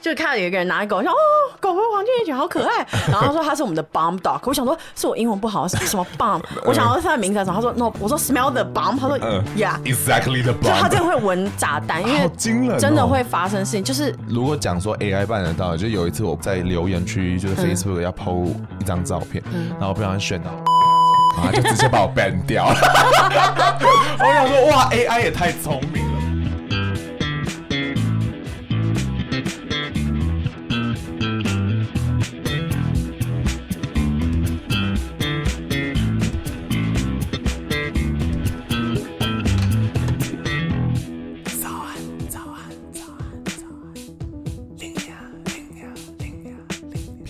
就看到有一个人拿狗，说：“哦，狗和黄金一起好可爱。”然后他说他是我们的 bomb dog。我想说是我英文不好，是什么 bomb？我想要他的名字是什么？他说 no。我说 smell the bomb。他说 yeah，exactly the bomb。就他真的会闻炸弹，因为真的会发生事情。就是如果讲说 AI 办得到，就有一次我在留言区，就是 Facebook 要 PO 一张照片，然后不小心选到，然后就直接把我 ban 掉了。我想说哇，AI 也太聪明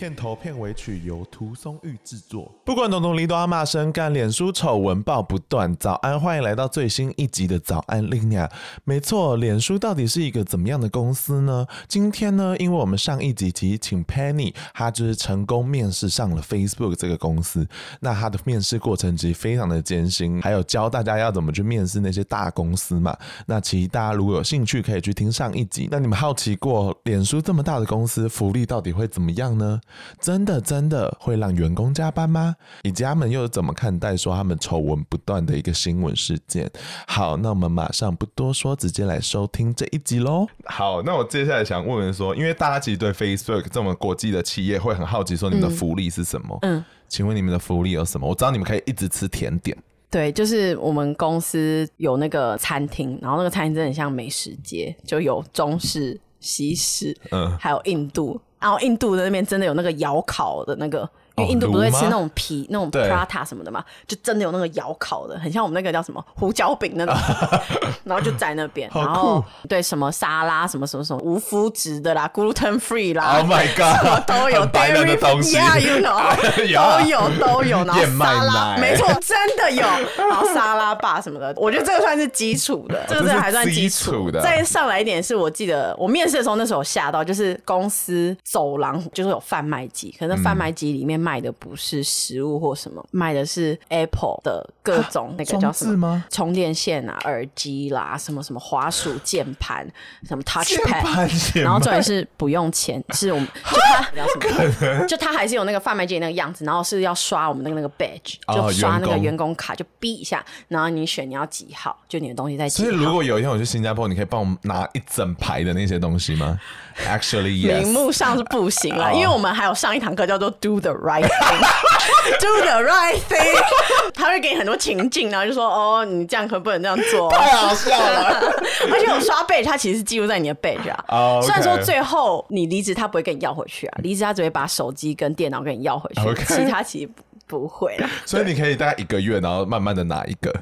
片头片尾曲由涂松玉制作。不管东东里多阿骂声干，脸书丑闻爆不断。早安，欢迎来到最新一集的早安 l i n a。没错，脸书到底是一个怎么样的公司呢？今天呢，因为我们上一集其实请 Penny，她就是成功面试上了 Facebook 这个公司。那她的面试过程其实非常的艰辛，还有教大家要怎么去面试那些大公司嘛。那其实大家如果有兴趣，可以去听上一集。那你们好奇过，脸书这么大的公司，福利到底会怎么样呢？真的真的会让员工加班吗？以及他们又怎么看待说他们丑闻不断的一个新闻事件？好，那我们马上不多说，直接来收听这一集喽。好，那我接下来想问问说，因为大家其实对 Facebook 这么国际的企业会很好奇，说你们的福利是什么？嗯，请问你们的福利有什么？我知道你们可以一直吃甜点。对，就是我们公司有那个餐厅，然后那个餐厅真的很像美食街，就有中式、西式，嗯，还有印度。然后印度的那边真的有那个窑烤的那个。因为印度不会吃那种皮那种 prata 什么的嘛，就真的有那个窑烤的，很像我们那个叫什么胡椒饼那种，然后就在那边，然后对什么沙拉什么什么什么无麸质的啦，gluten free 啦，Oh my god，什么都有，白人的东西，Yeah you know，都有都有，然后沙拉，没错，真的有，然后沙拉吧什么的，我觉得这个算是基础的，这个还算基础。的。再上来一点是我记得我面试的时候那时候吓到，就是公司走廊就是有贩卖机，可是贩卖机里面卖。卖的不是食物或什么，卖的是 Apple 的各种那个叫什么充电线啊、耳机啦、什么什么滑鼠、键盘、什么 Touchpad，然后重点是不用钱，是我们 就他叫什么？就他还是有那个贩卖机那个样子，然后是要刷我们那个那个 badge，就刷那个员工卡，就逼一下，然后你选你要几号，就你的东西在几号。所以如果有一天我去新加坡，你可以帮我拿一整排的那些东西吗？Actually 名目 上是不行了，因为我们还有上一堂课叫做 Do the Right。Do the right thing，他会给你很多情境，然后就说：“哦，你这样可不能这样做。”太好笑了。而且我刷 badge，他其实是记录在你的 badge 啊。Oh, okay. 虽然说最后你离职，他不会跟你要回去啊。离职他只会把手机跟电脑跟你要回去，Okay. 其他其实不会了。所以你可以大概一个月，然后慢慢的拿一个。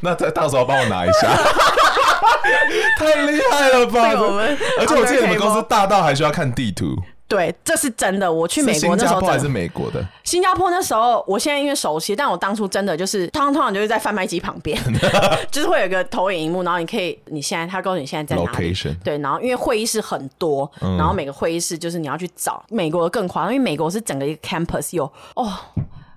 那再到时候帮我拿一下。太厉害了吧！我们，而且我记得你们公司大到还需要看地图。对，这是真的。我去美国那时候，新加坡还是美国的？新加坡那时候，我现在因为熟悉，但我当初真的就是，通常通常就是在贩卖机旁边，就是会有一个投影荧幕，然后你可以，你现在他告诉你现在在哪里？Location。对，然后因为会议室很多，然后每个会议室就是你要去找。美国的更夸张，因为美国是整个一个 campus 有哦。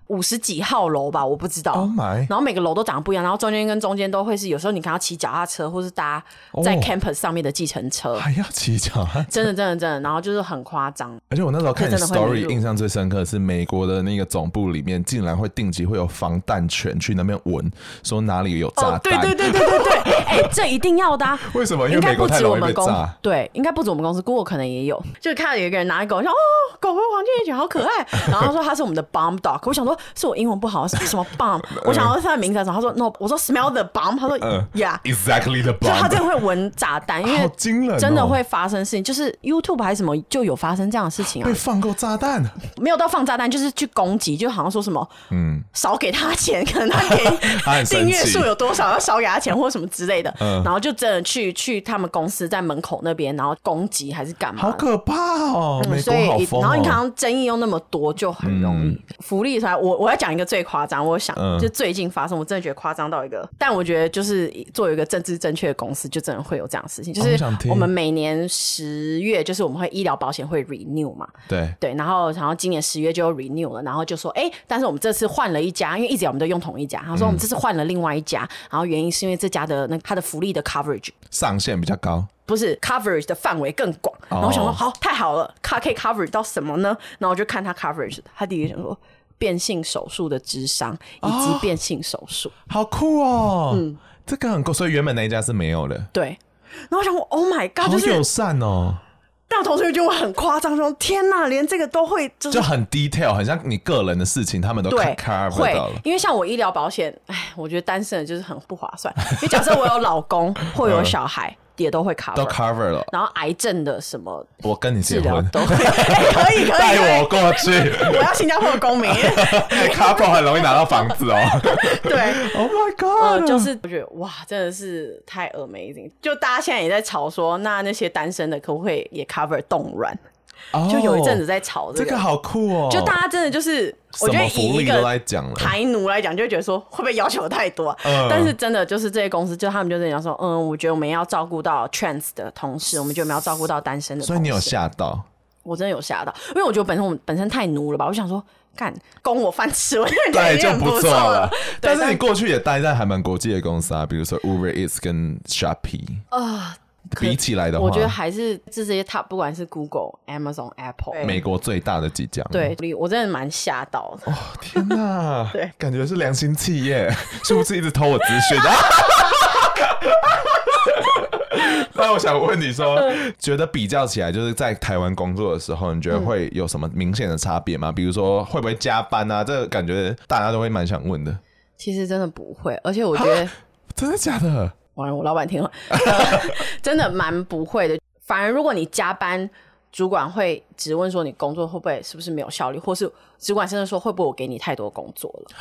五十几号楼吧，我不知道。Oh my. 然后每个楼都长得不一样，然后中间跟中间都会是，有时候你可能要骑脚踏车，或是搭在 campus 上面的计程车，还要骑脚踏车，真的真的真的，然后就是很夸张。而且我那时候看 story 印象最深刻的是美国的那个总部里面，竟然会定期会有防弹犬去那边闻，说哪里有炸弹。Oh, 对对对对对对，哎、欸，这一定要的、啊。为什么？因为美国太容易被炸。对，应该不止我们公司，Google 可能也有。就看到有一个人拿一狗，说哦，狗和黄金一起好可爱，然后他说他是我们的 bomb dog，我想说。说是我英文不好，什么什么 bomb，我想要他的名字的时候，他说 no，我说 smell the bomb，他说 yeah，exactly the bomb，就他真的会闻炸弹，因为真的会发生事情，就是 YouTube 还是什么就有发生这样的事情啊，被放过炸弹，没有到放炸弹，就是去攻击，就好像说什么嗯，少给他钱，可能他给 订阅数有多少，要少给他钱或什么之类的，然后就真的去去他们公司在门口那边，然后攻击还是干嘛，好可怕哦，所以然后你看争议又那么多，就很容易。福利出来。我我要讲一个最夸张，我想就最近发生，我真的觉得夸张到一个，但我觉得就是作为一个政治正确的公司，就真的会有这样的事情，就是我们每年十月，就是我们会医疗保险会 renew 嘛，对。对，然后然后今年十月就 renew 了，然后就说哎，但是我们这次换了一家，因为一直我们都用同一家，他说我们这次换了另外一家，然后原因是因为这家的那它的福利的 coverage 上限比较高。不是 coverage 的范围更广，然后我想说好太好了，它可以 coverage 到什么呢？然后我就看他 coverage，他第一个想说变性手术的智商以及变性手术，好酷哦，嗯，这个很酷，所以原本那一家是没有的，对。然后我想我 Oh my God，好友善哦。但我同事就会很夸张说天哪，连这个都会，就很 detail，很像你个人的事情，他们都到了。因为像我医疗保险，哎，我觉得单身的就是很不划算。因为假设我有老公或有小孩。也都会 cover，都 cover 了。然后癌症的什么，我跟你结婚都 可以，可以带我过去。我要新加坡的公民，cover 很容易拿到房子哦。对，Oh my God，就是我觉得哇，真的是太 amazing。就大家现在也在吵说，那那些单身的可不可以也 cover 冻卵？就有一阵子在吵这个，这个好酷哦！就大家真的就是，我觉得以一个台奴来讲，就会觉得说会不会要求太多啊？但是真的就是这些公司，就他们就在讲说，嗯，我觉得我们要照顾到 trans 的同事，我们觉得我们要照顾到单身的。所以你有吓到？我真的有吓到，因为我觉得本身我们本身太奴了吧？我想说，干供我饭吃，我觉得就不错了。但是你过去也待在还蛮国际的公司啊，比如说 Uber Eats 跟 Shopee 啊。比起来的话，我觉得还是这些 top，不管是 Google、Amazon、Apple，美国最大的几家。对，我真的蛮吓到的。哦，天哪！对，感觉是良心企业，是不是一直偷我资讯的？那我想问你说，觉得比较起来，就是在台湾工作的时候，你觉得会有什么明显的差别吗？比如说会不会加班啊？这个感觉大家都会蛮想问的。其实真的不会，而且我觉得真的假的？完了，我老板听了，真的蛮不会的。反而如果你加班，主管会质问说你工作会不会是不是没有效率，或是主管甚至说会不会我给你太多工作了。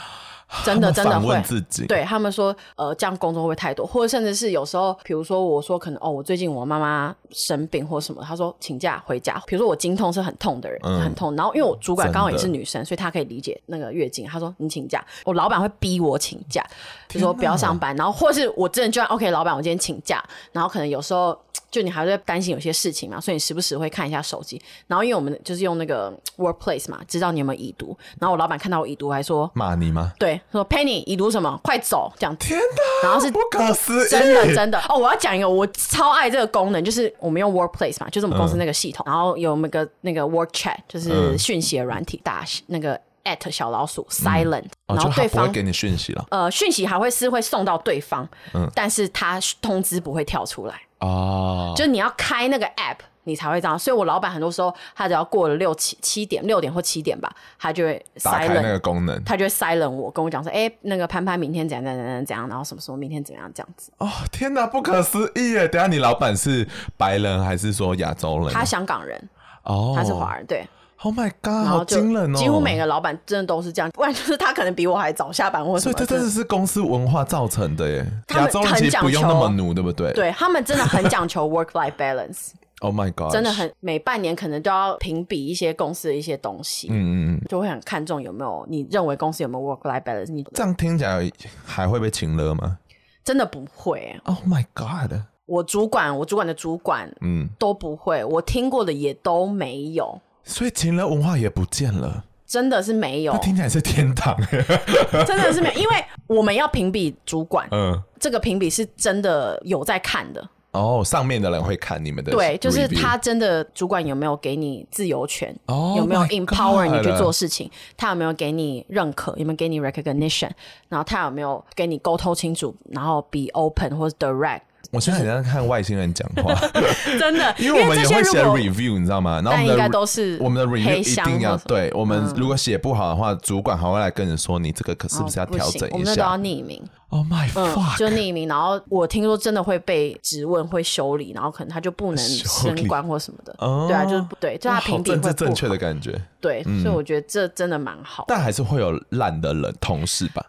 真的真的会，自己对他们说，呃，这样工作会不会太多，或者甚至是有时候，比如说我说可能哦，我最近我妈妈生病或什么，他说请假回家。比如说我经痛是很痛的人，嗯、很痛，然后因为我主管刚好也是女生，所以她可以理解那个月经。她说你请假，我老板会逼我请假，就说不要上班，然后或是我真的就 OK，老板我今天请假，然后可能有时候。就你还在担心有些事情嘛，所以你时不时会看一下手机。然后因为我们就是用那个 Workplace 嘛，知道你有没有已读。然后我老板看到我已读，还说骂你吗？对，说 Penny 已读什么？快走！这样。天哪！然后是不可思议，真的真的哦！我要讲一个，我超爱这个功能，就是我们用 Workplace 嘛，就是我们公司那个系统，嗯、然后有那个那个 Work Chat，就是讯息的软体，打那个 at 小老鼠 Silent，、嗯、然后对方、给你讯息了。呃，讯息还会是会送到对方，嗯，但是他通知不会跳出来。哦，oh. 就你要开那个 app，你才会这样。所以我老板很多时候，他只要过了六七七点、六点或七点吧，他就会 silent, 打开那个功能，他就会 silent 我，跟我讲说，哎、欸，那个潘潘明天怎样怎样怎样怎样，然后什么时候明天怎样这样子。哦，天哪，不可思议耶！等下你老板是白人还是说亚洲人？他香港人，哦，oh. 他是华人，对。Oh my god！好惊人哦！几乎每个老板真的都是这样，不然就是他可能比我还早下班或什么。所以这真的是公司文化造成的耶。亚洲人其实不用那么努，对不对？对，他们真的很讲求 work-life balance。Oh my god！真的很每半年可能都要评比一些公司的一些东西。嗯嗯嗯，就会很看重有没有你认为公司有没有 work-life balance。你这样听起来还会被请了吗？真的不会。Oh my god！我主管，我主管的主管，嗯，都不会。我听过的也都没有。所以情人文化也不见了，真的是没有。听起来是天堂，真的是没有，因为我们要评比主管，嗯，这个评比是真的有在看的。哦，上面的人会看你们的，对，就是他真的主管有没有给你自由权，哦，有没有 empower 你去做事情，他有没有给你认可，有没有给你 recognition，然后他有没有给你沟通清楚，然后 be open 或者 direct。我现在很像看外星人讲话，真的，因为我们也会写 review，你知道吗？然后我们应该都是我们的 review 一定要对，我们如果写不好的话，主管还会来跟你说，你这个可是不是要调整一下？我们都要匿名。Oh my god！就匿名，然后我听说真的会被质问，会修理，然后可能他就不能升官或什么的。对啊，就是不对，就他评定会不正确的感觉。对，所以我觉得这真的蛮好。但还是会有烂的人同事吧？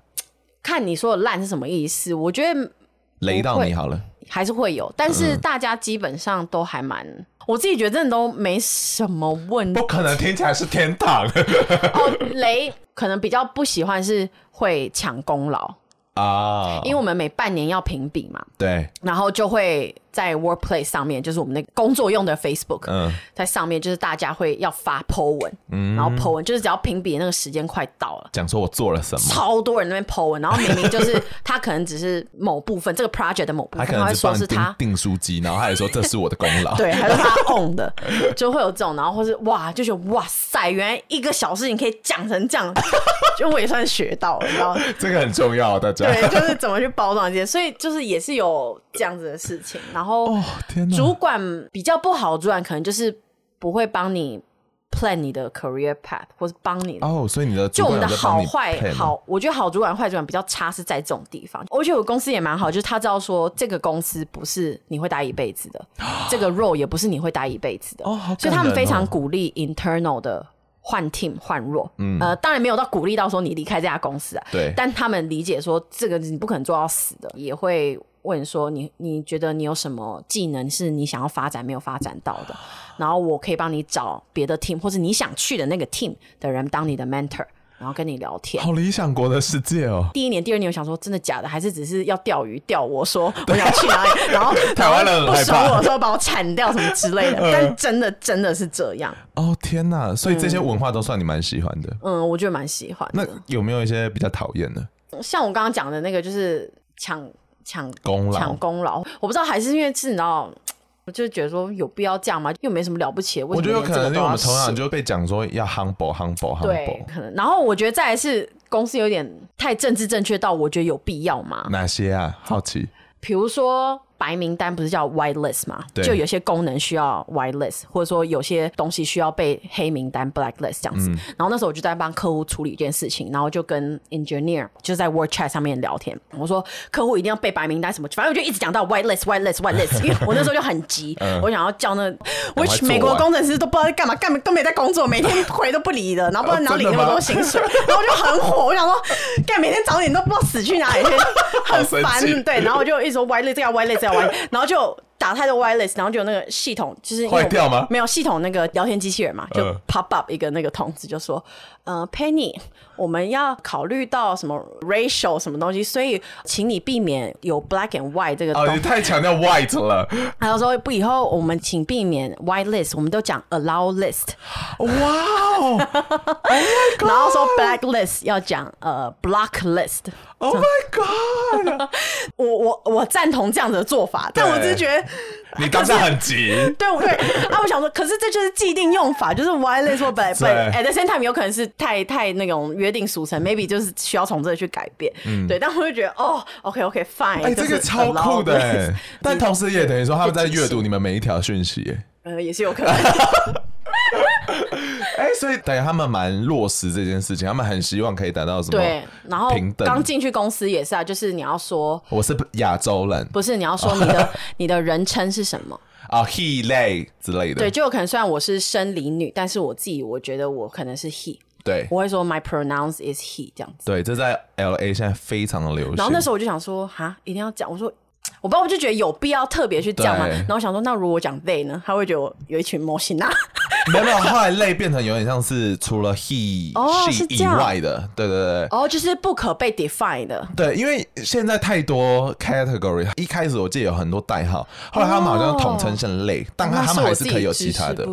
看你说的烂是什么意思？我觉得雷到你好了，还是会有，但是大家基本上都还蛮，我自己觉得真的都没什么问题。不可能听起来是天堂 哦。雷可能比较不喜欢是会抢功劳。啊，oh, 因为我们每半年要评比嘛，对，然后就会在 Workplace 上面，就是我们那个工作用的 Facebook，嗯，在上面就是大家会要发 po 文，嗯，然后 po 文就是只要评比那个时间快到了，讲说我做了什么，超多人那边 po 文，然后明明就是他可能只是某部分这个 project 的某部分，他，他会说是他订书机，然后他也说这是我的功劳，对，还是他 own 的，就会有这种，然后或是哇，就觉得哇塞，原来一个小事情可以讲成这样，就我也算学到了，你知道 这个很重要，大家。对，就是怎么去包装这些，所以就是也是有这样子的事情。然后，哦天哪，主管比较不好，主管可能就是不会帮你 plan 你的 career path，或是帮你哦。所以你的就我们的好坏好，我觉得好主管坏主管比较差是在这种地方。而且我公司也蛮好，就是他知道说这个公司不是你会待一辈子的，哦、这个 role 也不是你会待一辈子的。哦，哦所以他们非常鼓励 internal 的。换 team 换弱，嗯，呃，当然没有到鼓励到说你离开这家公司啊，对，但他们理解说这个你不可能做到死的，也会问说你你觉得你有什么技能是你想要发展没有发展到的，然后我可以帮你找别的 team 或者你想去的那个 team 的人当你的 mentor。然后跟你聊天，好理想国的世界哦。第一年、第二年，我想说真的假的，还是只是要钓鱼钓我说我想去哪里，然后台湾人不爽我说把我铲掉什么之类的。但真的真的是这样哦天哪！所以这些文化都算你蛮喜欢的。嗯，我觉得蛮喜欢。那有没有一些比较讨厌的？像我刚刚讲的那个，就是抢抢功劳，抢功劳。我不知道还是因为是你知道。我就觉得说有必要这样吗？又没什么了不起的。我觉得有可能因为我们从小就被讲说要 humble humble humble。对，可能。然后我觉得再来是公司有点太政治正确到我觉得有必要吗？哪些啊？好奇。比如说。白名单不是叫 white list 吗？对就有些功能需要 white list，或者说有些东西需要被黑名单 black list 这样子。嗯、然后那时候我就在帮客户处理一件事情，然后就跟 engineer 就在 word chat 上面聊天。我说客户一定要背白名单什么，反正我就一直讲到 white list white list white list。因为 我那时候就很急，嗯、我想要叫那 which 美国工程师都不知道在干嘛，干嘛都没在工作，每天回都不理的，然后不知道哪里那么多薪水，然后我就很火，我想说干每天早点都不知道死去哪里去，很烦。对，然后我就一直说 white list 这样 white list 这样 white，然后就。打太多 wireless，然后就有那个系统，就是坏掉吗？没有系统，那个聊天机器人嘛，就 pop up 一个那个通知，就说，呃，Penny，我们要考虑到什么 racial 什么东西，所以请你避免有 black and white 这个。哦，你太强调 white 了。还有说不，以后我们请避免 white list，我们都讲 allow list。哇哦！然后说 black list 要讲呃 block list。Oh my god！我我我赞同这样的做法，但我只是觉得 你刚才很急，对不对？啊，我想说，可是这就是既定用法，就是 white list 或 black list。At the same time，有可能是太太那种约定俗成，maybe 就是需要从这里去改变。嗯，对。但我就觉得，哦，OK OK，fine。哎，这个超酷的，但同时也等于说他们在阅读你们每一条讯息，呃，也是有可能。哎、欸，所以等于他们蛮落实这件事情，他们很希望可以达到什么？对，然后平等刚进去公司也是啊，就是你要说我是亚洲人，不是你要说你的 你的人称是什么啊、oh,？He、they 之类的。对，就有可能虽然我是生理女，但是我自己我觉得我可能是 he。对，我会说 my pronouns is he 这样子。对，这在 LA 现在非常的流行。然后那时候我就想说，哈，一定要讲。我说。我不知道，我就觉得有必要特别去讲嘛。然后我想说，那如果我讲 they 呢？他会觉得我有一群模型啊。没有没有，后来 they 变成有点像是除了 he、哦、she 以外的，对对对。哦，就是不可被 define 的。对，因为现在太多 category，一开始我记得有很多代号，后来他们好像统称成 they，但他们还是可以有其他的。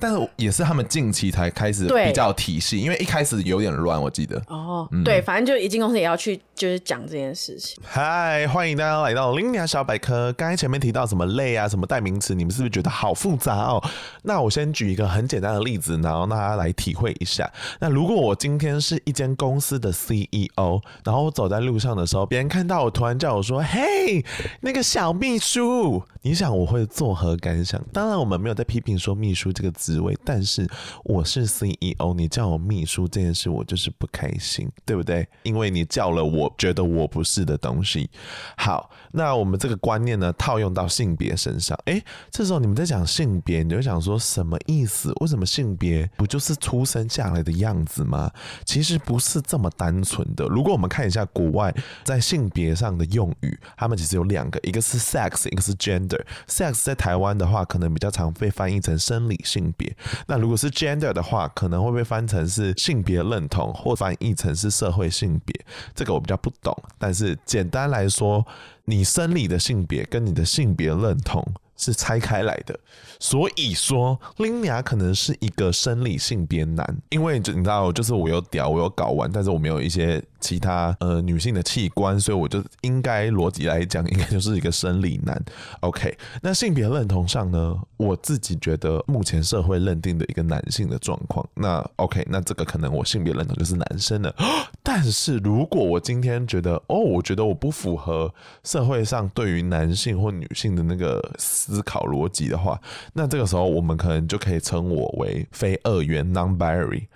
但是也是他们近期才开始比较体系，因为一开始有点乱，我记得。哦，嗯、对，反正就一进公司也要去就是讲这件事情。嗨，欢迎大家来到 Linea 小百科，刚才前面提到什么类啊，什么代名词，你们是不是觉得好复杂哦？那我先举一个很简单的例子，然后让大家来体会一下。那如果我今天是一间公司的 CEO，然后我走在路上的时候，别人看到我，突然叫我说：“嘿，那个小秘书。”你想我会作何感想？当然，我们没有在批评说秘书这个职位，但是我是 CEO，你叫我秘书这件事，我就是不开心，对不对？因为你叫了我觉得我不是的东西。好，那我们这个观念呢，套用到性别身上，诶，这时候你们在讲性别，你就想说什么意思？为什么性别不就是出生下来的样子吗？其实不是这么单纯的。如果我们看一下国外在性别上的用语，他们其实有两个，一个是 sex，一个是 gender。sex 在台湾的话，可能比较常被翻译成生理性别。那如果是 gender 的话，可能会被翻成是性别认同，或翻译成是社会性别。这个我比较不懂，但是简单来说，你生理的性别跟你的性别认同是拆开来的。所以说，Linia 可能是一个生理性别男，因为你知道，就是我有屌，我有睾丸，但是我没有一些。其他呃女性的器官，所以我就应该逻辑来讲，应该就是一个生理男。OK，那性别认同上呢，我自己觉得目前社会认定的一个男性的状况。那 OK，那这个可能我性别认同就是男生了。但是如果我今天觉得哦，我觉得我不符合社会上对于男性或女性的那个思考逻辑的话，那这个时候我们可能就可以称我为非二元 （non-binary）。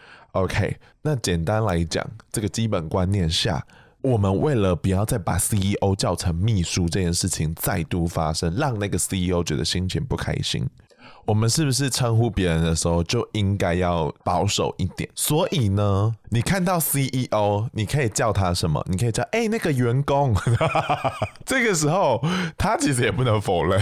OK，那简单来讲，这个基本观念下，我们为了不要再把 CEO 叫成秘书这件事情再度发生，让那个 CEO 觉得心情不开心。我们是不是称呼别人的时候就应该要保守一点？所以呢，你看到 CEO，你可以叫他什么？你可以叫哎、那个员工。这个时候他其实也不能否认。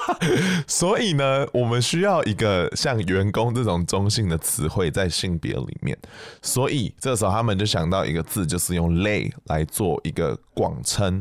所以呢，我们需要一个像员工这种中性的词汇在性别里面。所以这时候他们就想到一个字，就是用 they 来做一个广称。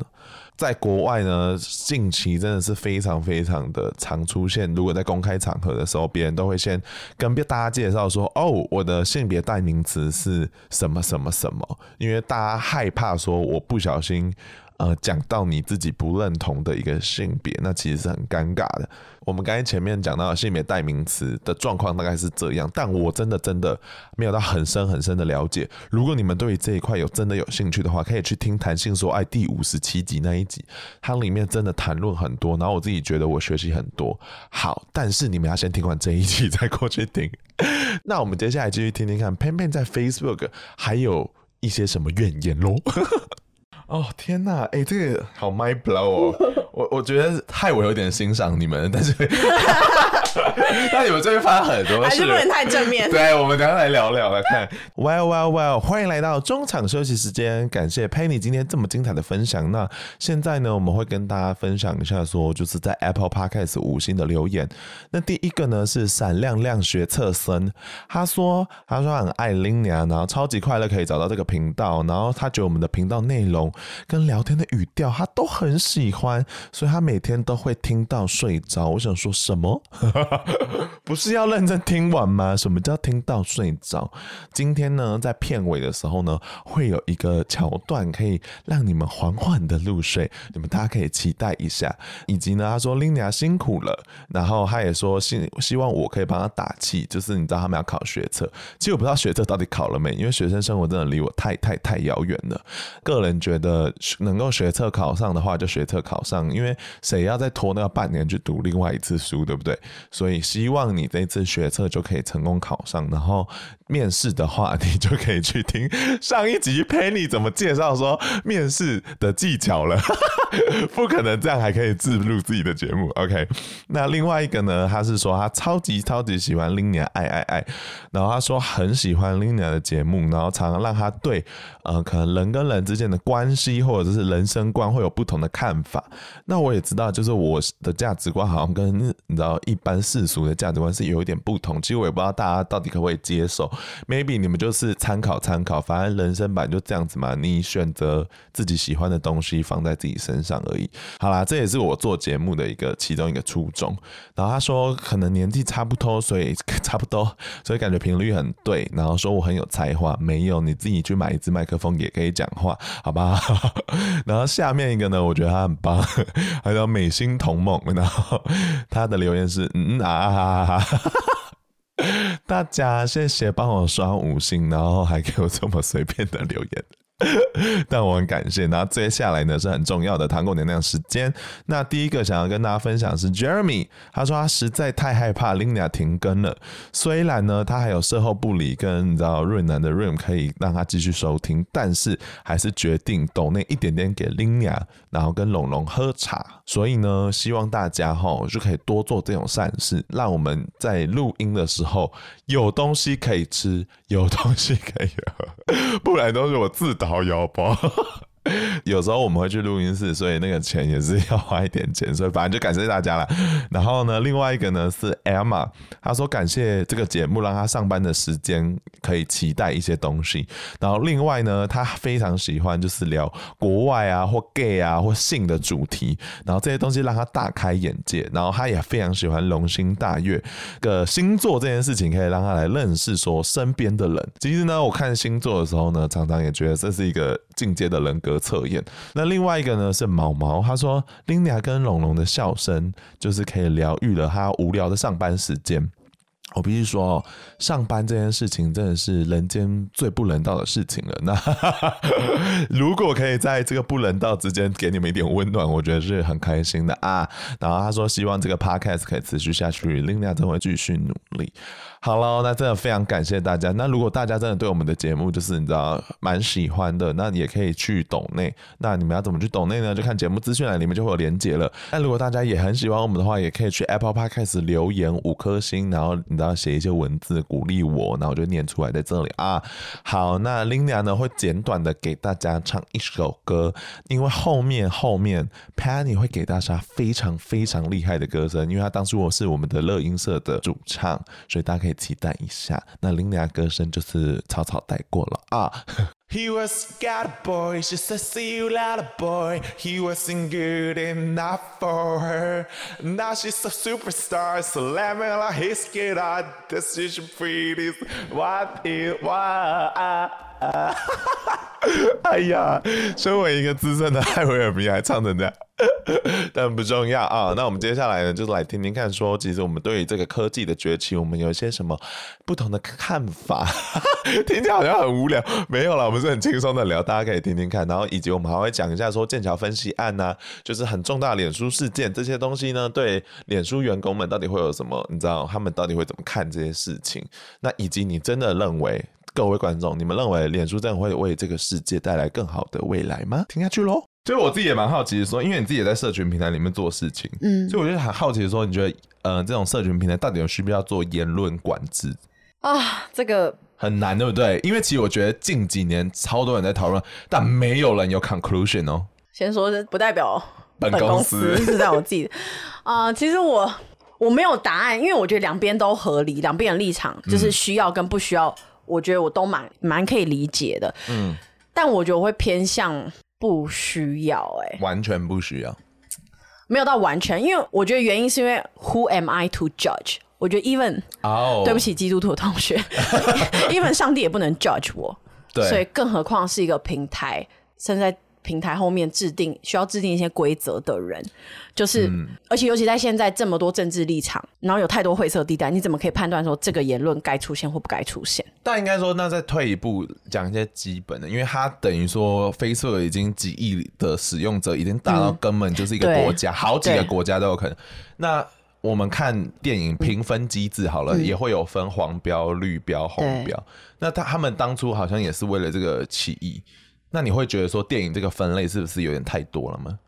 在国外呢，近期真的是非常非常的常出现。如果在公开场合的时候，别人都会先跟别大家介绍说：“哦，我的性别代名词是什么什么什么。”因为大家害怕说我不小心。呃，讲到你自己不认同的一个性别，那其实是很尴尬的。我们刚才前面讲到性别代名词的状况大概是这样，但我真的真的没有到很深很深的了解。如果你们对于这一块有真的有兴趣的话，可以去听《谈性说爱》第五十七集那一集，它里面真的谈论很多。然后我自己觉得我学习很多。好，但是你们要先听完这一集再过去听。那我们接下来继续听听看，Pan Pan 在 Facebook 还有一些什么怨言喽。哦天呐，哎、这个好 my blow 哦，我我觉得害我有点欣赏你们，但是，但你们这边发很多，还是不能太正面。对，我们等下来聊聊来看。Well well well，欢迎来到中场休息时间，感谢 Penny 今天这么精彩的分享。那现在呢，我们会跟大家分享一下，说就是在 Apple Podcast 五星的留言。那第一个呢是闪亮亮学测生，他说他说他很爱 Linia，然后超级快乐可以找到这个频道，然后他觉得我们的频道内容。跟聊天的语调，他都很喜欢，所以他每天都会听到睡着。我想说什么？不是要认真听完吗？什么叫听到睡着？今天呢，在片尾的时候呢，会有一个桥段可以让你们缓缓的入睡，你们大家可以期待一下。以及呢，他说 Linda 辛苦了，然后他也说希希望我可以帮他打气，就是你知道他们要考学测，其实我不知道学测到底考了没，因为学生生活真的离我太太太遥远了。个人觉得。能够学测考上的话，就学测考上，因为谁要再拖那个半年去读另外一次书，对不对？所以希望你这次学测就可以成功考上，然后面试的话，你就可以去听上一集 Penny 怎么介绍说面试的技巧了。不可能这样还可以自录自己的节目，OK？那另外一个呢，他是说他超级超级喜欢 Linia，爱爱爱，然后他说很喜欢 Linia 的节目，然后常常让他对呃可能人跟人之间的关系或者是人生观会有不同的看法。那我也知道，就是我的价值观好像跟你知道一般世俗的价值观是有一点不同。其实我也不知道大家到底可不可以接受，maybe 你们就是参考参考，反正人生版就这样子嘛。你选择自己喜欢的东西放在自己身上而已。好啦，这也是我做节目的一个其中一个初衷。然后他说可能年纪差不多，所以 差不多，所以感觉频率很对。然后说我很有才华，没有，你自己去买一支麦克风也可以讲话，好吧？然后下面一个呢，我觉得他很棒，还有美心同梦。然后他的留言是嗯嗯啊。大家谢谢帮我刷五星，然后还给我这么随便的留言。但我很感谢。那接下来呢，是很重要的糖果娘娘时间。那第一个想要跟大家分享是 Jeremy，他说他实在太害怕 Linia 停更了。虽然呢，他还有售后不理跟你知道润南的 Room 可以让他继续收听，但是还是决定抖那一点点给 Linia，然后跟龙龙喝茶。所以呢，希望大家哈就可以多做这种善事，让我们在录音的时候有东西可以吃，有东西可以喝，不然都是我自掏。腰包。有时候我们会去录音室，所以那个钱也是要花一点钱，所以反正就感谢大家了。然后呢，另外一个呢是 Emma，她说感谢这个节目让她上班的时间可以期待一些东西。然后另外呢，她非常喜欢就是聊国外啊或 gay 啊或性的主题，然后这些东西让她大开眼界。然后她也非常喜欢龙星大悦个星座这件事情，可以让她来认识说身边的人。其实呢，我看星座的时候呢，常常也觉得这是一个进阶的人格。测验。那另外一个呢是毛毛，他说 Linia 跟龙龙的笑声就是可以疗愈了他无聊的上班时间。我必须说，上班这件事情真的是人间最不人道的事情了。那如果可以在这个不人道之间给你们一点温暖，我觉得是很开心的啊。然后他说希望这个 podcast 可以持续下去，Linia 会继续努力。好了，那真的非常感谢大家。那如果大家真的对我们的节目就是你知道蛮喜欢的，那也可以去抖内。那你们要怎么去抖内呢？就看节目资讯栏里面就会有连结了。那如果大家也很喜欢我们的话，也可以去 Apple Podcast 留言五颗星，然后你知道写一些文字鼓励我，然后我就念出来在这里啊。好，那 Linia 呢会简短的给大家唱一首歌，因为后面后面 Penny 会给大家非常非常厉害的歌声，因为他当初我是我们的乐音社的主唱，所以大家可以。可以期待一下，那林良歌声就是草草带过了啊。He was got a boy, she said see you later boy. He wasn't good enough for her. Now she's a superstar, slamming on his guitar. Decision pretty, what it what? 哎呀，身为一个资深的艾薇儿迷，还唱成这样。但不重要啊，那我们接下来呢，就是来听听看，说其实我们对于这个科技的崛起，我们有一些什么不同的看法？听起来好像很无聊，没有了，我们是很轻松的聊，大家可以听听看。然后以及我们还会讲一下说剑桥分析案呐、啊，就是很重大脸书事件这些东西呢，对脸书员工们到底会有什么？你知道他们到底会怎么看这些事情？那以及你真的认为各位观众，你们认为脸书真的会为这个世界带来更好的未来吗？听下去喽。所以我自己也蛮好奇的说，因为你自己也在社群平台里面做事情，嗯，所以我就很好奇的说，你觉得，呃，这种社群平台到底有需不需要做言论管制啊？这个很难，对不对？因为其实我觉得近几年超多人在讨论，但没有人有 conclusion 哦。先说是不代表本公司是在我自己啊、呃。其实我我没有答案，因为我觉得两边都合理，两边的立场就是需要跟不需要，嗯、我觉得我都蛮蛮可以理解的。嗯，但我觉得我会偏向。不需要哎、欸，完全不需要，没有到完全，因为我觉得原因是因为 Who am I to judge？我觉得 even 哦，对不起基督徒同学，even 上帝也不能 judge 我，对，所以更何况是一个平台，现在。平台后面制定需要制定一些规则的人，就是，嗯、而且尤其在现在这么多政治立场，然后有太多灰色地带，你怎么可以判断说这个言论该出现或不该出现？但应该说，那再退一步讲一些基本的，因为它等于说，Facebook 已经几亿的使用者，已经达到根本就是一个国家，嗯、好几个国家都有可能。那我们看电影评分机制好了，嗯、也会有分黄标、绿标、红标。那他他们当初好像也是为了这个起义。那你会觉得说电影这个分类是不是有点太多了吗？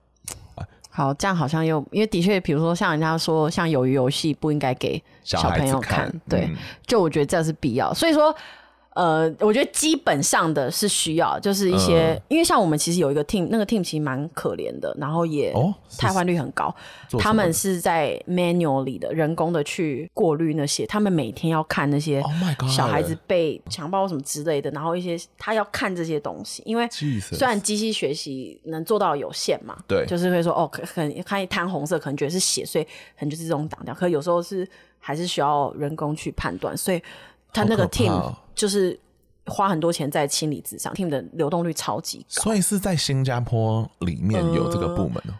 好，这样好像又因为的确，比如说像人家说，像鱿鱼游戏不应该给小朋友看，看对，嗯、就我觉得这是必要。所以说。呃，我觉得基本上的是需要，就是一些，嗯、因为像我们其实有一个 team，那个 team 其实蛮可怜的，然后也汰换率很高。哦、他们是在 manual 里的人工的去过滤那些，他们每天要看那些小孩子被强暴什么之类的，然后一些他要看这些东西，因为虽然机器学习能做到有限嘛，对，就是会说哦，可能看一滩红色，可能觉得是血，所以可能就是这种挡掉，可有时候是还是需要人工去判断，所以他那个 team。就是花很多钱在清理字上，team 的流动率超级高，所以是在新加坡里面有这个部门哦、喔。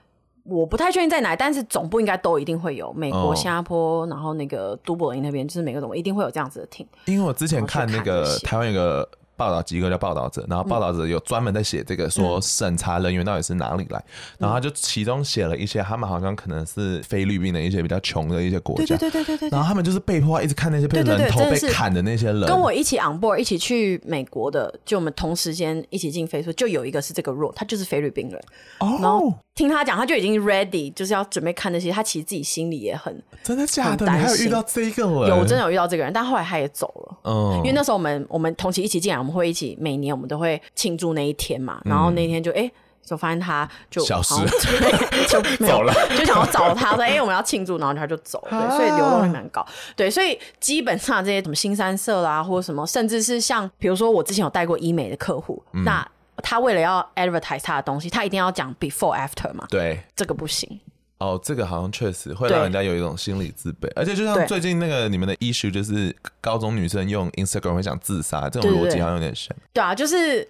我不太确定在哪，但是总部应该都一定会有。美国、新加坡，然后那个都柏林那边，就是每个总部一定会有这样子的 team。因为我之前看那个台湾有个。报道机构叫报道者，然后报道者有专门在写这个，说审查人员到底是哪里来，嗯、然后他就其中写了一些，他们好像可能是菲律宾的一些比较穷的一些国家，对对对对对，然后他们就是被迫一直看那些被人头被砍的那些人。跟我一起 on board 一起去美国的，就我们同时间一起进 Facebook，就有一个是这个 role，他就是菲律宾人。哦，然后听他讲，他就已经 ready，就是要准备看那些，他其实自己心里也很真的假的？你还有遇到这个人？有，真的有遇到这个人，但后来他也走了。嗯，因为那时候我们我们同期一起进们会一起每年。我们都会庆祝那一天嘛，然后那天就哎、欸，就发现他就消失，就走了，就想要找他说哎、欸，我们要庆祝，然后他就走了，对，所以流动率蛮高，对，所以基本上这些什么新三色啦，或者什么，甚至是像比如说我之前有带过医美的客户，嗯、那他为了要 advertise 他的东西，他一定要讲 before after 嘛，对，这个不行。哦，这个好像确实会让人家有一种心理自卑，而且就像最近那个你们的 issue，就是高中女生用 Instagram 会想自杀，这种逻辑好像有点神。对啊，就是。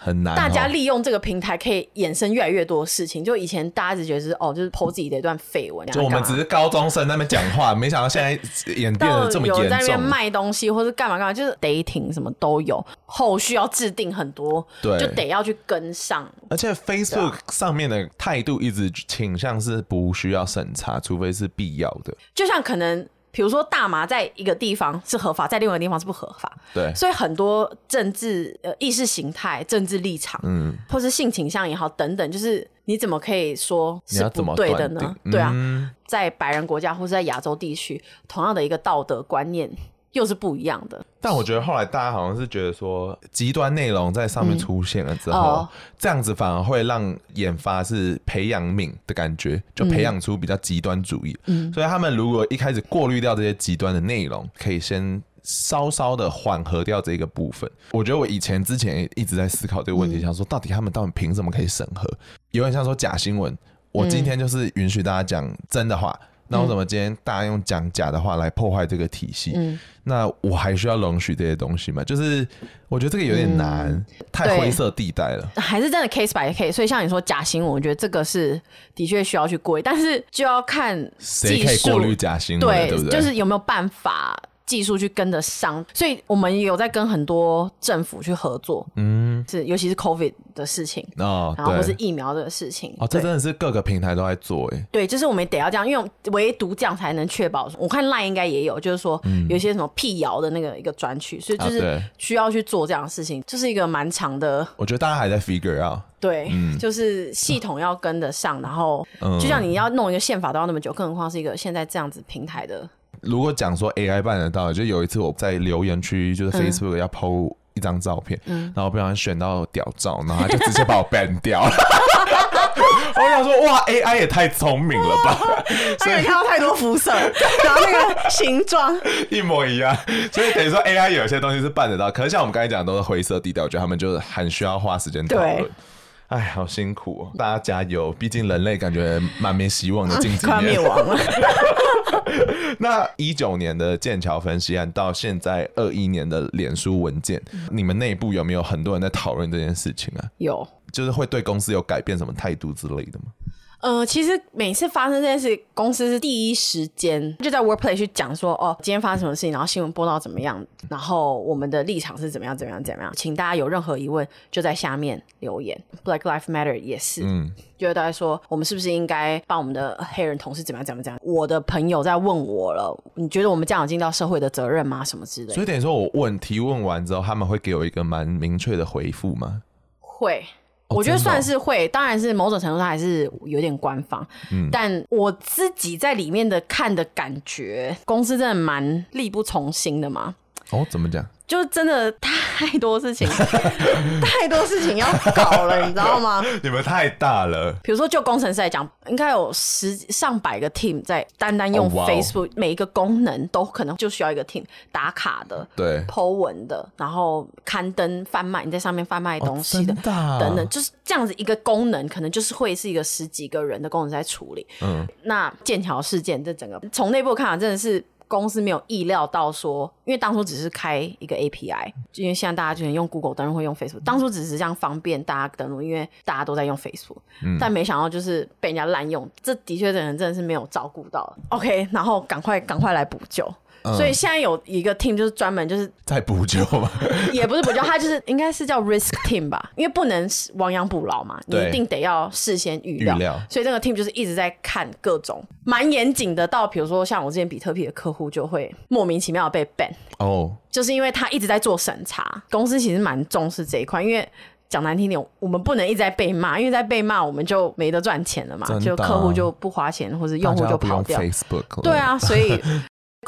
很难，大家利用这个平台可以衍生越来越多的事情。就以前大家只觉得是哦，就是 po 自己的一段绯闻，就我们只是高中生在那边讲话，没想到现在演变得这么严重。有在那边卖东西，或是干嘛干嘛，就是 dating 什么都有，后续要制定很多，对，就得要去跟上。而且 Facebook 上面的态度一直倾向是不需要审查，除非是必要的。就像可能。比如说大麻在一个地方是合法，在另外一个地方是不合法。对，所以很多政治呃意识形态、政治立场，嗯，或是性倾向也好等等，就是你怎么可以说是不对的呢？对啊，嗯、在白人国家或是在亚洲地区，同样的一个道德观念。又是不一样的，但我觉得后来大家好像是觉得说，极端内容在上面出现了之后，嗯哦、这样子反而会让研发是培养皿的感觉，就培养出比较极端主义。嗯，所以他们如果一开始过滤掉这些极端的内容，可以先稍稍的缓和掉这个部分。我觉得我以前之前一直在思考这个问题，嗯、想说到底他们到底凭什么可以审核？有点像说假新闻，我今天就是允许大家讲真的话。那我怎么今天大家用讲假的话来破坏这个体系？嗯，那我还需要容许这些东西吗？就是我觉得这个有点难，嗯、太灰色地带了。还是真的 case by case，所以像你说假新闻，我觉得这个是的确需要去过滤，但是就要看谁可以过滤假新闻，对，对不对？就是有没有办法。技术去跟得上，所以我们也有在跟很多政府去合作，嗯，是尤其是 COVID 的事情哦，然后或是疫苗的事情。哦，这真的是各个平台都在做哎，对，就是我们得要这样，因为唯独这样才能确保。我看 Line 应该也有，就是说有一些什么辟谣的那个一个专区，所以就是需要去做这样的事情，就是一个蛮长的。我觉得大家还在 figure out，对，就是系统要跟得上，然后就像你要弄一个宪法都要那么久，更何况是一个现在这样子平台的。如果讲说 AI 办得到，就有一次我在留言区，就是 Facebook 要 PO 一张照片，嗯、然后不小心选到屌照，然后他就直接把我 ban 掉了。我想说，哇，AI 也太聪明了吧！所以看到太多肤色，然后那个形状 一模一样，所以等于说 AI 有些东西是办得到，可是像我们刚才讲的都是灰色地带，我觉得他们就是很需要花时间讨论。哎，好辛苦哦！大家加油，毕竟人类感觉蛮没希望的，近几年快灭亡了。那一九年的剑桥分析案到现在二一年的脸书文件，嗯、你们内部有没有很多人在讨论这件事情啊？有，就是会对公司有改变什么态度之类的吗？呃，其实每次发生这件事，公司是第一时间就在 Workplace 去讲说，哦，今天发生什么事情，然后新闻播到怎么样，然后我们的立场是怎么样，怎么样，怎么样，请大家有任何疑问就在下面留言。Black Lives Matter 也是，嗯，就是大家说，我们是不是应该帮我们的黑人同事怎么样，怎么样，怎么样？我的朋友在问我了，你觉得我们这样有尽到社会的责任吗？什么之类的。所以等于说我问提问完之后，他们会给我一个蛮明确的回复吗？会。我觉得算是会，当然是某种程度上还是有点官方，嗯，但我自己在里面的看的感觉，公司真的蛮力不从心的嘛。哦，怎么讲？就真的太多事情，太多事情要搞了，你知道吗？你们太大了。比如说，就工程师来讲，应该有十上百个 team 在单单用 Facebook，、oh, 每一个功能都可能就需要一个 team 打卡的，对，po 文的，然后刊登贩卖，你在上面贩卖东西的，等等，就是这样子一个功能，可能就是会是一个十几个人的功能在处理。嗯，那剑桥事件这整个从内部看啊，真的是。公司没有意料到说，因为当初只是开一个 API，因为现在大家就能用 Google 登录会用 Facebook，当初只是这样方便大家登录，因为大家都在用 Facebook，、嗯、但没想到就是被人家滥用，这的确的人真的是没有照顾到。OK，然后赶快赶快来补救。所以现在有一个 team 就是专门就是在补救嘛，也不是补救，他就是应该是叫 risk team 吧，因为不能亡羊补牢嘛，你一定得要事先预料，料。所以这个 team 就是一直在看各种蛮严谨的，到比如说像我之前比特币的客户就会莫名其妙的被 ban 哦，就是因为他一直在做审查。公司其实蛮重视这一块，因为讲难听点，我们不能一直在被骂，因为在被骂我们就没得赚钱了嘛，就客户就不花钱或者用户就跑掉。Facebook 对啊，所以。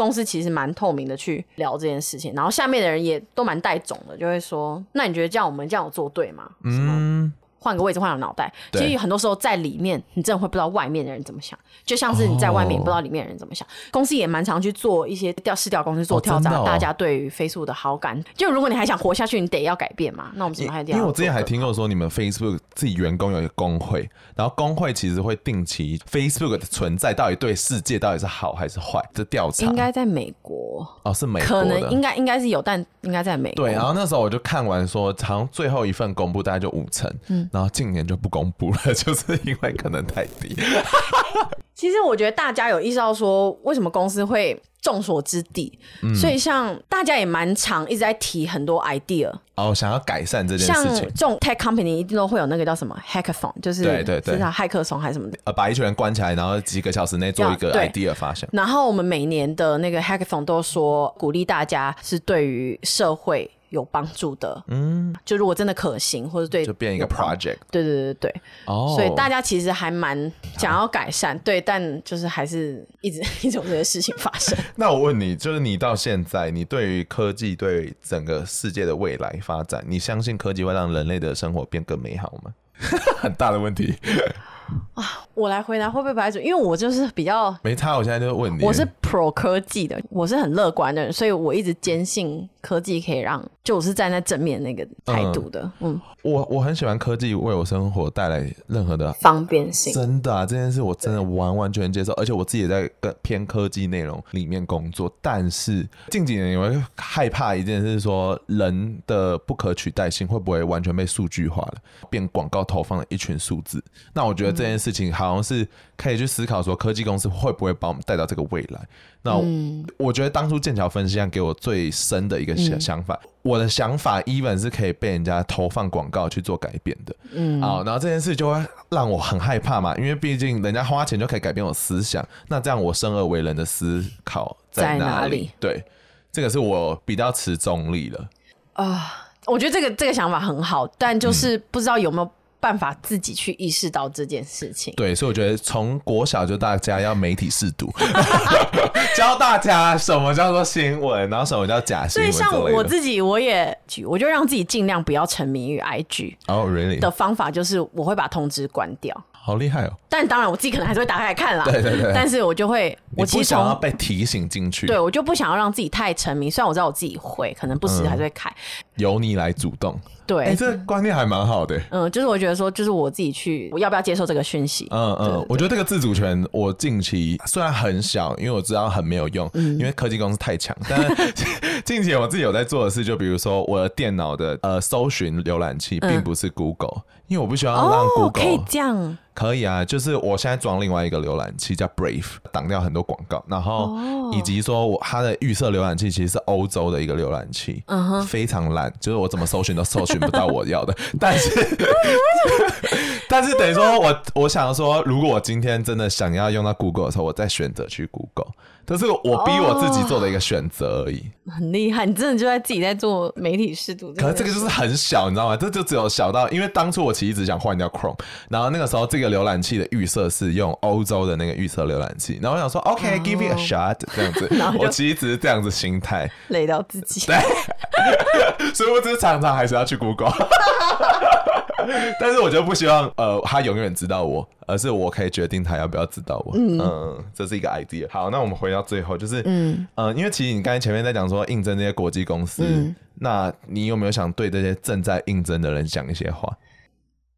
公司其实蛮透明的去聊这件事情，然后下面的人也都蛮带种的，就会说：“那你觉得这样我们这样有做对吗？”嗯。换个位置，换个脑袋。其实很多时候在里面，你真的会不知道外面的人怎么想。就像是你在外面，不知道里面的人怎么想。哦、公司也蛮常去做一些调试调公司做调查，哦哦、大家对于 Facebook 的好感。就如果你还想活下去，你得要改变嘛。那我们怎么还得要？因为我之前还听过说，你们 Facebook 自己员工有一个工会，然后工会其实会定期 Facebook 的存在到底对世界到底是好还是坏的调查。应该在美国哦，是美国可能应该应该是有，但应该在美国。对，然后那时候我就看完说，好像最后一份公布大概就五成，嗯，然后近年就不公布了，就是因为可能太低。其实我觉得大家有意识到说，为什么公司会众所之地，嗯、所以像大家也蛮常一直在提很多 idea 哦，想要改善这件事情。像这种 tech company 一定都会有那个叫什么 hackathon，就是对对对，是骇客松还是什么的，呃，把一群人关起来，然后几个小时内做一个 idea 发现。然后我们每年的那个 hackathon 都说鼓励大家是对于社会。有帮助的，嗯，就如果真的可行，或者对，就变一个 project，对对对对，哦，所以大家其实还蛮想要改善，啊、对，但就是还是一直 一直有这些事情发生。那我问你，就是你到现在，你对于科技对整个世界的未来发展，你相信科技会让人类的生活变更美好吗？很大的问题。啊，我来回答会不会白纸？因为我就是比较没差，我现在就问你，我是 pro 科技的，我是很乐观的人，所以我一直坚信科技可以让，就我是站在正面那个态度的。嗯，嗯我我很喜欢科技为我生活带来任何的方便性，真的啊，这件事我真的完完全全接受，而且我自己也在跟偏科技内容里面工作。但是近几年，你会害怕一件事，是说人的不可取代性会不会完全被数据化了，变广告投放的一群数字？那我觉得。这件事情好像是可以去思考，说科技公司会不会把我们带到这个未来？那我觉得当初剑桥分析案给我最深的一个想想法，我的想法 even 是可以被人家投放广告去做改变的。嗯，好，然后这件事就会让我很害怕嘛，因为毕竟人家花钱就可以改变我思想，那这样我生而为人的思考在哪里？对，这个是我比较持中立了。啊，我觉得这个这个想法很好，但就是不知道有没有。办法自己去意识到这件事情，对，所以我觉得从国小就大家要媒体试读，教大家什么叫做新闻，然后什么叫假新闻。所以像我自己，我也我就让自己尽量不要沉迷于 IG。哦，really？的方法就是我会把通知关掉。好厉害哦！但当然我自己可能还是会打开来看啦。对对对。但是我就会，我其实想要被提醒进去。对，我就不想要让自己太沉迷。虽然我知道我自己会，可能不时还是会开。由你来主动。对，哎，这个观念还蛮好的。嗯，就是我觉得说，就是我自己去，我要不要接受这个讯息？嗯嗯，我觉得这个自主权，我近期虽然很小，因为我知道很没有用，因为科技公司太强。但是 近期我自己有在做的事，就比如说我的电脑的呃搜寻浏览器并不是 Google，因为我不需要让 Google 可以这样。可以啊，就是我现在装另外一个浏览器叫 Brave，挡掉很多广告，然后以及说我它的预设浏览器其实是欧洲的一个浏览器，嗯哼，非常烂，就是我怎么搜寻都搜寻不到我要的，但是 但是等于说我我想说，如果我今天真的想要用到 Google 的时候，我再选择去 Google。这是我逼我自己做的一个选择而已。哦，很厉害，你真的就在自己在做媒体试读。可是这个就是很小，你知道吗？这就只有小到，因为当初我其实一直想换掉 Chrome，然后那个时候这个浏览器的预设是用欧洲的那个预设浏览器，然后我想说，OK，give、okay, 哦、it a shot，这样子。我其实只是这样子心态，累到自己。对，所以我只是常常还是要去 Google。但是我就不希望呃他永远知道我，而是我可以决定他要不要知道我。嗯，嗯，这是一个 idea。好，那我们回到最后，就是嗯呃，因为其实你刚才前面在讲说应征那些国际公司，嗯，那你有没有想对这些正在应征的人讲一些话？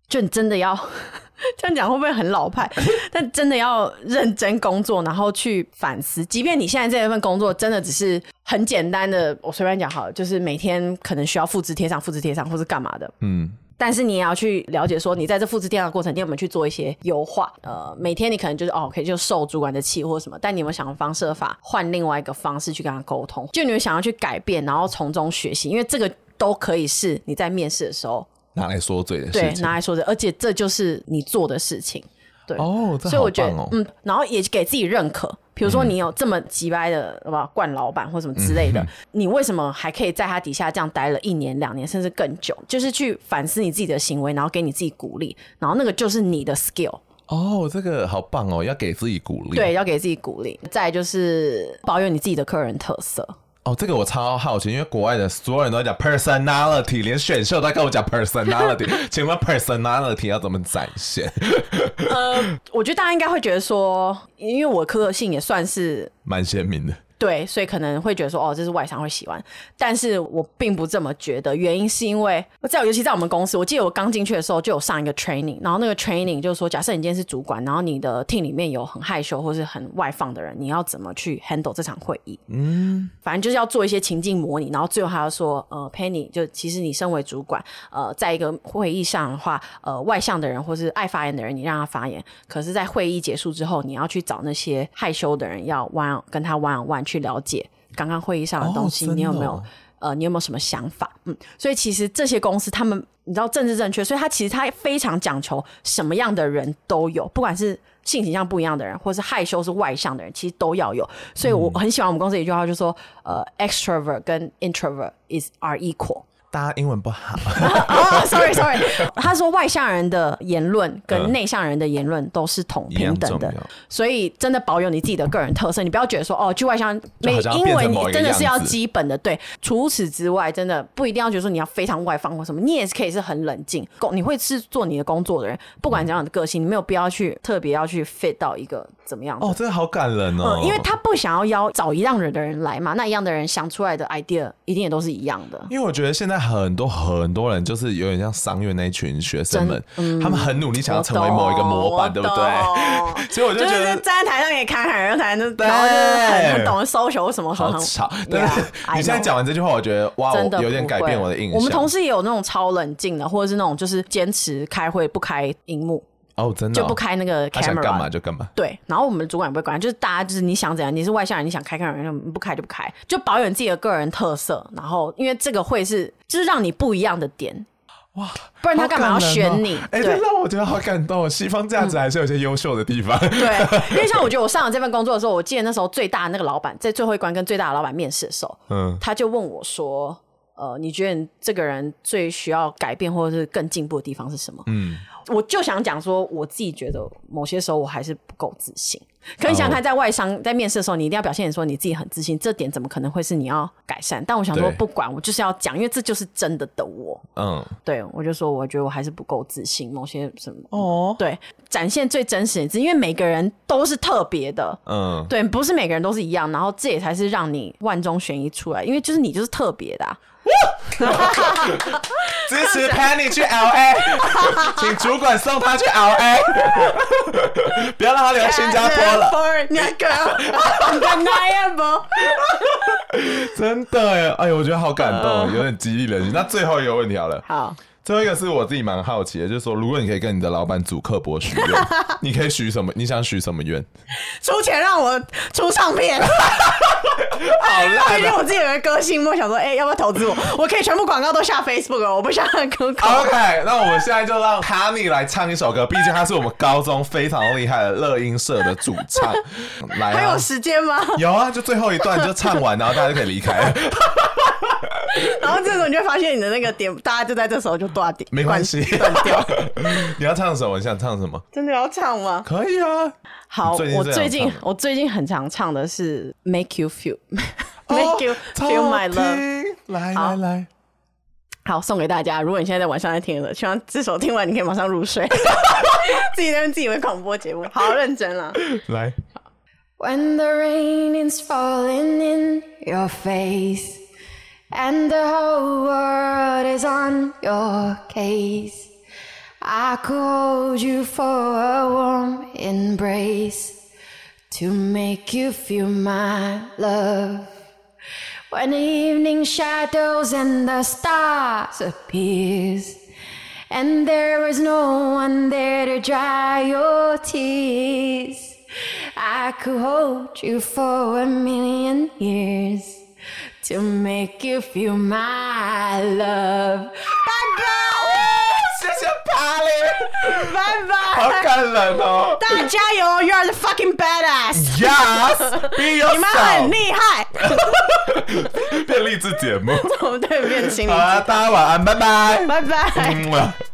就你真的要 这样讲会不会很老派？但真的要认真工作，然后去反思。即便你现在这一份工作真的只是很简单的，我随便讲好了，就是每天可能需要复制贴上、复制贴上，或是干嘛的。嗯。但是你也要去了解，说你在这复制贴上的过程，你有没有去做一些优化？呃，每天你可能就是哦，可以就受主管的气或者什么，但你有没有想个方设法，换另外一个方式去跟他沟通？就你们想要去改变，然后从中学习，因为这个都可以是你在面试的时候拿来说嘴的事情，对，拿来说嘴，而且这就是你做的事情。对哦，所以我觉得，嗯，然后也给自己认可。比如说，你有这么急掰的，好不好？惯老板或什么之类的，嗯、你为什么还可以在他底下这样待了一年、两年，甚至更久？就是去反思你自己的行为，然后给你自己鼓励，然后那个就是你的 skill。哦，这个好棒哦，要给自己鼓励。对，要给自己鼓励。再就是保有你自己的个人特色。哦，这个我超好奇，因为国外的所有人都在讲 personality，连选秀都在跟我讲 personality。请问 personality 要怎么展现？呃，我觉得大家应该会觉得说，因为我个性也算是蛮鲜明的。对，所以可能会觉得说，哦，这是外商会喜欢，但是我并不这么觉得。原因是因为在，尤其在我们公司，我记得我刚进去的时候就有上一个 training，然后那个 training 就是说，假设你今天是主管，然后你的 team 里面有很害羞或是很外放的人，你要怎么去 handle 这场会议？嗯，反正就是要做一些情境模拟，然后最后还要说，呃，Penny，就其实你身为主管，呃，在一个会议上的话，呃，外向的人或是爱发言的人，你让他发言，可是在会议结束之后，你要去找那些害羞的人，要 one 跟他 one on one 去了解刚刚会议上的东西，哦、你有没有呃，你有没有什么想法？嗯，所以其实这些公司他们，你知道政治正确，所以他其实他非常讲求什么样的人都有，不管是性倾向不一样的人，或是害羞是外向的人，其实都要有。所以我很喜欢我们公司一句话，就是说呃，extrovert 跟 introvert is are equal。大家英文不好 哦，sorry sorry。他说外向人的言论跟内向人的言论都是同平等的，所以真的保有你自己的个人特色，你不要觉得说哦，去外向没，因为你真的是要基本的对。除此之外，真的不一定要觉得说你要非常外放或什么，你也是可以是很冷静，工你会是做你的工作的人，不管怎样的个性，你没有必要去特别要去 fit 到一个怎么样哦，真的好感人哦，因为他不想要邀找一样人的人来嘛，那一样的人想出来的 idea 一定也都是一样的。因为我觉得现在。很多很多人就是有点像商院那一群学生们，嗯、他们很努力想要成为某一个模板，对不对？所以我就觉得站在台上也侃侃而谈，就，然后就是很懂得 social 什么什么，好吵。但是你现在讲完这句话，我觉得哇，有点改变我的印象。我们同事也有那种超冷静的，或者是那种就是坚持开会不开荧幕。哦，真的、哦、就不开那个 camera，他想干嘛就干嘛。对，然后我们主管也不会管，就是大家就是你想怎样，你是外向人，你想开 camera，你不开就不开，就保有你自己的个人特色。然后，因为这个会是就是让你不一样的点，哇，不然他干嘛要选你？哎、哦，这、欸、让我觉得好感动。西方价值还是有些优秀的地方。嗯、对，因为像我觉得我上了这份工作的时候，我记得那时候最大的那个老板在最后一关跟最大的老板面试的时候，嗯，他就问我说，呃，你觉得你这个人最需要改变或者是更进步的地方是什么？嗯。我就想讲说，我自己觉得某些时候我还是不够自信。可你想看，在外商在面试的时候，你一定要表现说你自己很自信，这点怎么可能会是你要改善？但我想说，不管，我就是要讲，因为这就是真的的我。嗯，对，我就说，我觉得我还是不够自信，某些什么哦，对，展现最真实的自己，因为每个人都是特别的。嗯，对，不是每个人都是一样，然后这也才是让你万中选一出来，因为就是你就是特别的啊。支持 Penny 去 LA，请主管送他去 LA，不要让他留在新加坡了。真的哎，哎呦，我觉得好感动，有点激励人心。那最后一个问题好了，好。最后一个是我自己蛮好奇的，就是说，如果你可以跟你的老板祖克伯许愿，你可以许什么？你想许什么愿？出钱让我出唱片，好烂烂！因为我自己有个歌星，我想说，哎、欸，要不要投资我？我可以全部广告都下 Facebook 了，我不想让 OK，那我们现在就让 Honey 来唱一首歌，毕竟他是我们高中非常厉害的乐音社的主唱。来、啊，还有时间吗？有啊，就最后一段就唱完，然后大家就可以离开了。然后这时候你就会发现你的那个点，大家就在这时候就断掉，没关系，断掉。你要唱什么？你想唱什么？真的要唱吗？可以啊。好，我最近我最近很常唱的是 Make You Feel，Make You Feel My Love。来来来，好，送给大家。如果你现在在晚上在听的，希望这首听完你可以马上入睡。自己在自己为广播节目，好，好认真了。来。When the rain is falling in your face And the whole world is on your case. I called you for a warm embrace to make you feel my love. When evening shadows and the stars appears, and there is no one there to dry your tears, I could hold you for a million years to make you feel my love. Bye bye. 谢谢 Polly，拜拜，好感人哦！大家加油，You are the fucking badass。 Yes，be 你们很 yourself。厉害。变励志节目。我们对面心理好。啦，大家晚安，拜拜。拜拜。嗯